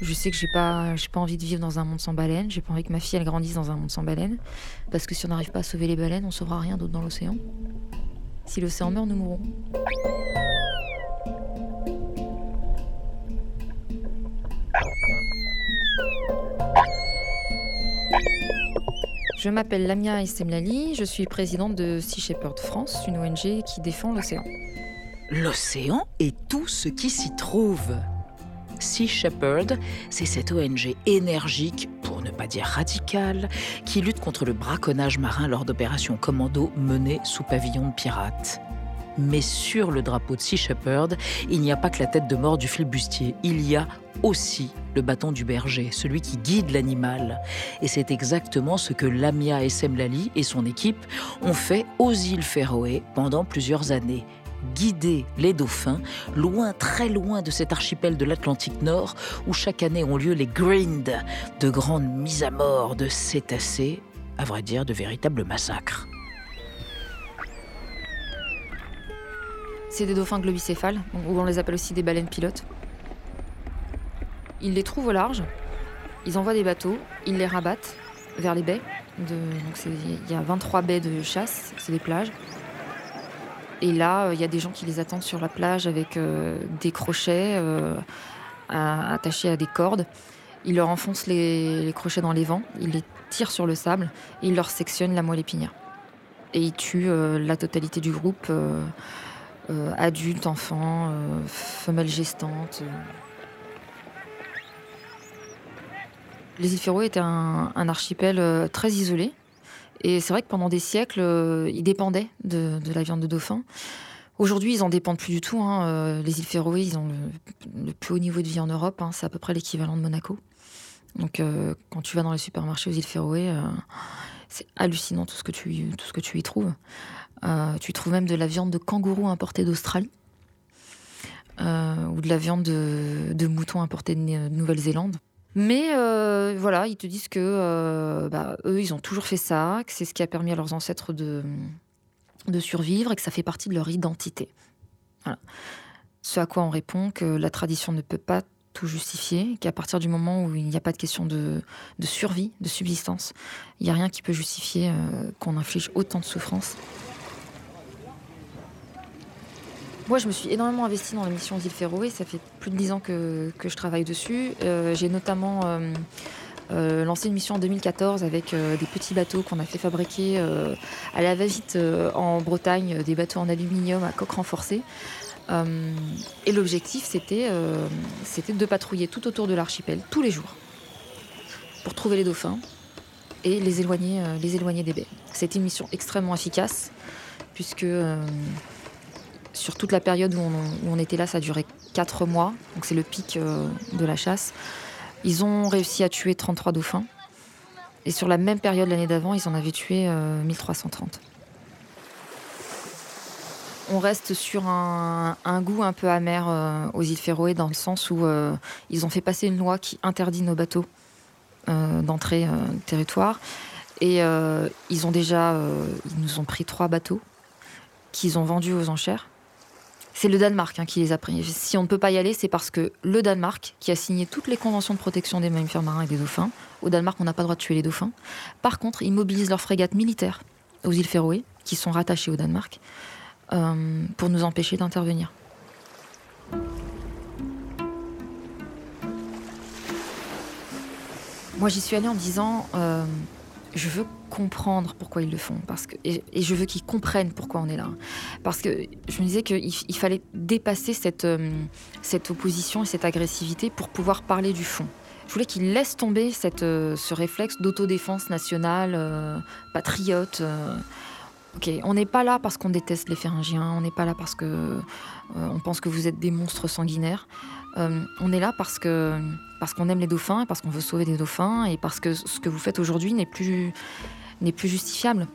Je sais que j'ai pas, j'ai pas envie de vivre dans un monde sans baleines. J'ai pas envie que ma fille grandisse dans un monde sans baleines, parce que si on n'arrive pas à sauver les baleines, on sauvera rien d'autre dans l'océan. Si l'océan meurt, nous mourrons. Je m'appelle Lamia Estemlali, je suis présidente de Sea Shepherd France, une ONG qui défend l'océan. L'océan et tout ce qui s'y trouve. Sea Shepherd, c'est cette ONG énergique, pour ne pas dire radicale, qui lutte contre le braconnage marin lors d'opérations commando menées sous pavillon de pirates. Mais sur le drapeau de Sea Shepherd, il n'y a pas que la tête de mort du flibustier, il y a aussi le bâton du berger, celui qui guide l'animal. Et c'est exactement ce que Lamia Essemlali et son équipe ont fait aux îles Féroé pendant plusieurs années guider les dauphins loin, très loin de cet archipel de l'Atlantique Nord où chaque année ont lieu les grinds, de grandes mises à mort de cétacés, à vrai dire de véritables massacres. C'est des dauphins globicéphales, ou on les appelle aussi des baleines pilotes. Ils les trouvent au large, ils envoient des bateaux, ils les rabattent vers les baies. il y a 23 baies de chasse, c'est des plages. Et là, il y a des gens qui les attendent sur la plage avec euh, des crochets euh, attachés à des cordes. Ils leur enfoncent les, crochets dans les vents, ils les tirent sur le sable et ils leur sectionnent la moelle épinière. Et ils tuent euh, la totalité du groupe, adultes, enfants, femelles gestantes. Les îles Féroé étaient un archipel très isolé, et c'est vrai que pendant des siècles, euh, ils dépendaient de, la viande de dauphin. Aujourd'hui, ils en dépendent plus du tout. Hein. Euh, les îles Féroé, ils ont le, plus haut niveau de vie en Europe. Hein. C'est à peu près l'équivalent de Monaco. Donc, euh, quand tu vas dans les supermarchés aux îles Féroé, c'est hallucinant tout ce que tu, tout ce tu y trouves. tu trouves même de la viande de kangourou importée d'Australie. ou de la viande de, de mouton importée de Nouvelle-Zélande. Mais euh, voilà, ils te disent que euh, bah, eux, ils ont toujours fait ça, que c'est ce qui a permis à leurs ancêtres de, survivre et que ça fait partie de leur identité. Ce à quoi on répond que la tradition ne peut pas tout justifier, qu'à partir du moment où il n'y a pas de question de, de survie, de subsistance, il n'y a rien qui peut justifier euh, qu'on inflige autant de souffrance Moi, je me suis énormément investie dans la mission d'Île Féroé. Ça fait plus de dix ans que, je travaille dessus. Euh, j'ai notamment euh, euh, lancé une mission en 2014 avec des petits bateaux qu'on a fait fabriquer à la va-vite en Bretagne, des bateaux en aluminium à coque renforcée. et l'objectif, c'était de patrouiller tout autour de l'archipel, tous les jours, pour trouver les dauphins et les éloigner des baies. C'était une mission extrêmement efficace, puisque sur toute la période où on, était là, ça a duré 4 mois, donc c'est le pic euh, de la chasse. Ils ont réussi à tuer 33 dauphins. Et sur la même période l'année d'avant, ils en avaient tué 1330. Euh, on reste sur un, goût un peu amer euh, aux îles Féroé dans le sens où ils ont fait passer une loi qui interdit nos bateaux d'entrer au territoire. Et ils ont déjà, ils nous ont pris trois bateaux qu'ils ont vendus aux enchères c'est le Danemark hein, qui les a pris. Si on ne peut pas y aller, c'est parce que le Danemark, qui a signé toutes les conventions de protection des mammifères marins et des dauphins, au Danemark, on n'a pas le droit de tuer les dauphins. Par contre, ils mobilisent leurs frégates militaires aux îles Féroé, qui sont rattachées au Danemark, euh, pour nous empêcher d'intervenir. Moi, j'y suis allée en disant euh, je veux comprendre pourquoi ils le font parce que, et, je veux qu'ils comprennent pourquoi on est là. Parce que je me disais qu'il il fallait dépasser cette, euh, cette opposition et cette agressivité pour pouvoir parler du fond. Je voulais qu'ils laissent tomber cette, euh, ce réflexe d'autodéfense nationale, euh, patriote. Ok, on n'est pas là parce qu'on déteste les pharyngiens, on n'est pas là parce que on pense que vous êtes des monstres sanguinaires. on est là parce que parce qu'on aime les dauphins, parce qu'on veut sauver des dauphins, et parce que ce que vous faites aujourd'hui n'est plus, n'est plus justifiable.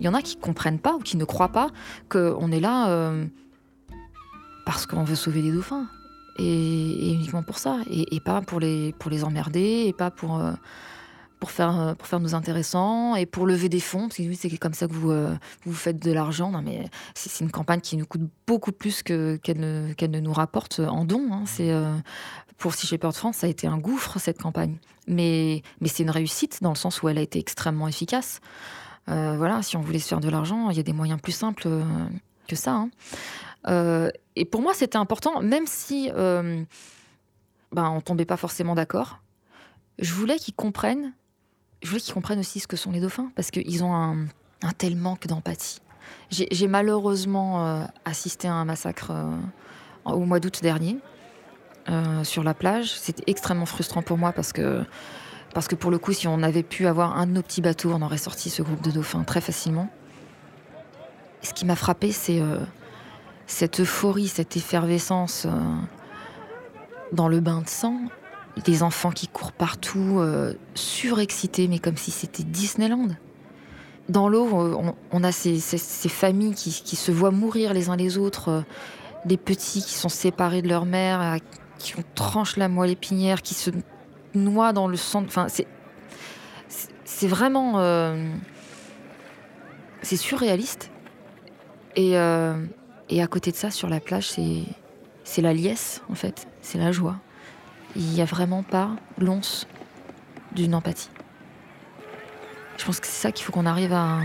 Il y en a qui ne comprennent pas ou qui ne croient pas qu'on est là euh, parce qu'on veut sauver des dauphins. Et, uniquement pour ça. Et, pas pour les, pour les emmerder, et pas pour, euh, pour faire, euh, pour faire nous intéressants et pour lever des fonds, parce que oui, c'est comme ça que vous, euh, vous faites de l'argent. Mais c'est une campagne qui nous coûte beaucoup plus qu'elle ne, qu'elle ne nous rapporte en dons. Hein. C'est, euh, pour Sea Shepherd France, ça a été un gouffre, cette campagne. Mais, mais c'est une réussite dans le sens où elle a été extrêmement efficace. voilà, si on voulait se faire de l'argent, il y a des moyens plus simples que ça. Hein. et pour moi, c'était important, même si ben, on tombait pas forcément d'accord. Je voulais qu'ils comprennent je voulais qu'ils comprennent aussi ce que sont les dauphins, parce qu'ils ont un, tel manque d'empathie. J'ai malheureusement euh, assisté à un massacre euh, au mois d'août dernier euh, sur la plage. C'était extrêmement frustrant pour moi parce que, parce que pour le coup, si on avait pu avoir un de nos petits bateaux, on aurait sorti ce groupe de dauphins très facilement. ce qui m'a frappé, c'est cette euphorie, cette effervescence dans le bain de sang des enfants qui courent partout, euh, surexcités, mais comme si c'était Disneyland. Dans l'eau, euh, on, a ces, familles qui, se voient mourir les uns les autres, euh, des petits qui sont séparés de leur mère, qui ont la moelle épinière, qui se noient dans le sang. Enfin, c'est, vraiment. c'est surréaliste. Et, à côté de ça, sur la plage, c'est la liesse, en fait. C'est la joie il n'y a vraiment pas l'once d'une empathie. Je pense que c'est ça qu'il faut qu'on arrive à,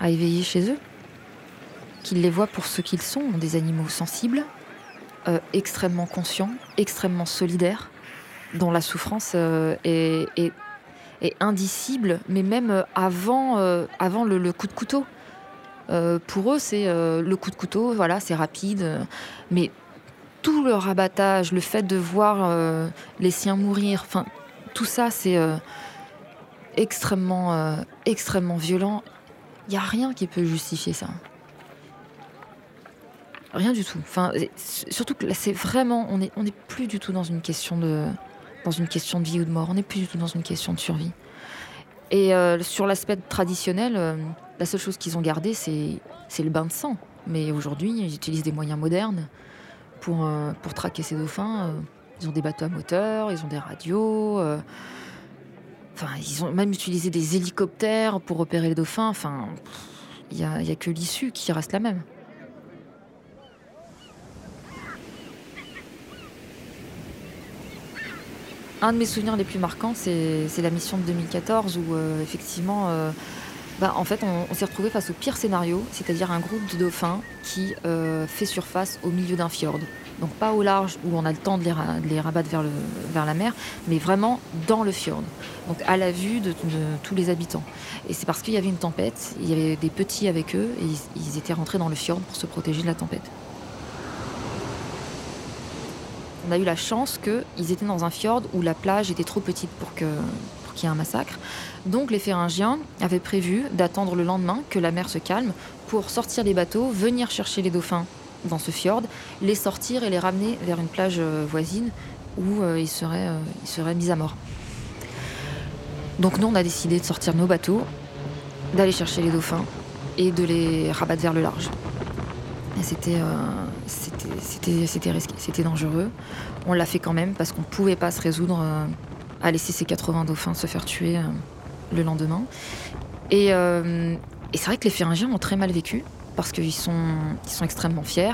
à éveiller chez eux. Qu'ils les voient pour ce qu'ils sont, des animaux sensibles, euh, extrêmement conscients, extrêmement solidaires, dont la souffrance euh, est, indicible, mais même avant, euh, avant le, coup de couteau. pour eux, c'est le coup de couteau, voilà, c'est rapide, mais tout le rabattage, le fait de voir euh, les siens mourir, enfin, tout ça, c'est euh, extrêmement, euh, extrêmement violent. Il n'y a rien qui peut justifier ça. Rien du tout. Enfin, surtout que là, c'est vraiment, on n'est on est plus du tout dans une question de, dans une question de vie ou de mort. On n'est plus du tout dans une question de survie. Et sur l'aspect traditionnel, la seule chose qu'ils ont gardé, c'est, c'est le bain de sang. Mais aujourd'hui, ils utilisent des moyens modernes pour, euh, pour traquer ces dauphins. Euh, ils ont des bateaux à moteur, ils ont des radios. Euh, enfin, ils ont même utilisé des hélicoptères pour repérer les dauphins. Enfin, il n'y a, a que l'issue qui reste la même. Un de mes souvenirs les plus marquants, c'est la mission de 2014 où effectivement bah, en fait, on, s'est retrouvé face au pire scénario, c'est-à-dire un groupe de dauphins qui euh, fait surface au milieu d'un fjord. Donc pas au large où on a le temps de les, rabattre vers, la mer, mais vraiment dans le fjord. Donc à la vue de, tous les habitants. Et c'est parce qu'il y avait une tempête, il y avait des petits avec eux, et ils, étaient rentrés dans le fjord pour se protéger de la tempête. On a eu la chance qu'ils étaient dans un fjord où la plage était trop petite pour que qu'il y ait un massacre. Donc les Féringiens avaient prévu d'attendre le lendemain que la mer se calme pour sortir les bateaux, venir chercher les dauphins dans ce fjord, les sortir et les ramener vers une plage euh, voisine où euh, ils, seraient, euh, ils seraient mis à mort. Donc nous, on a décidé de sortir nos bateaux, d'aller chercher les dauphins et de les rabattre vers le large. C'était risqué, c'était dangereux. On l'a fait quand même parce qu'on ne pouvait pas se résoudre à laisser ces 80 dauphins se faire tuer euh, le lendemain. Euh, et, c'est vrai que les Féringiens ont très mal vécu parce qu'ils sont, extrêmement fiers.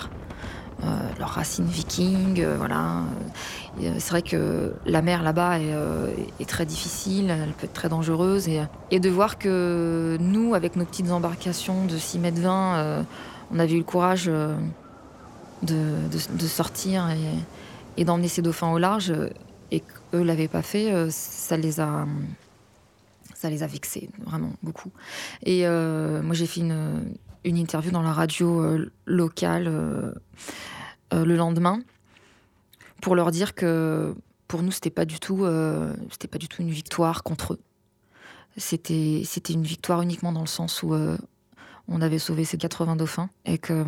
Euh, leurs racines vikings, voilà. c'est vrai que la mer là-bas est, très difficile, elle peut être très dangereuse. Et, de voir que nous, avec nos petites embarcations de 6 mètres 20, on avait eu le courage de, sortir et d'emmener ces dauphins au large, et qu'eux l'avaient pas fait, euh, ça les a ça les a vexés vraiment beaucoup. Et euh, moi j'ai fait une, une, interview dans la radio euh, locale le lendemain pour leur dire que pour nous c'était pas du pas du tout une victoire contre eux. C'était c'était une victoire uniquement dans le sens où on avait sauvé ces 80 dauphins et que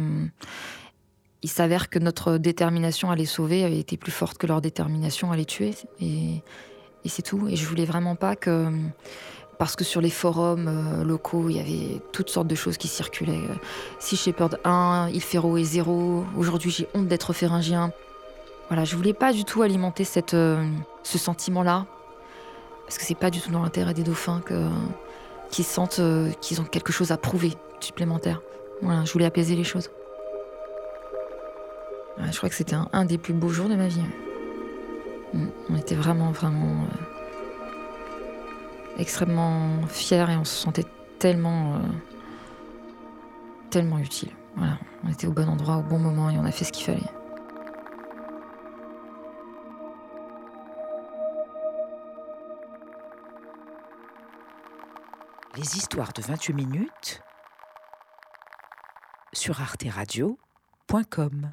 il s'avère que notre détermination à les sauver avait été plus forte que leur détermination à les tuer. Et, c'est tout. Et je voulais vraiment pas que. Parce que sur les forums euh, locaux, il y avait toutes sortes de choses qui circulaient. Si Shepherd 1, il Ferro est 0, aujourd'hui j'ai honte d'être féringien. Voilà, je voulais pas du tout alimenter cette, euh, ce sentiment-là. Parce que c'est pas du tout dans l'intérêt des dauphins qu'ils sentent euh, qu'ils ont quelque chose à prouver supplémentaire. Voilà, je voulais apaiser les choses. Je crois que c'était un, des plus beaux jours de ma vie. Mm, on était vraiment, vraiment euh, extrêmement fiers et on se sentait tellement, euh, tellement utile. Voilà, on était au bon endroit au bon moment et on a fait ce qu'il fallait. Les histoires de 28 minutes sur arteradio.com.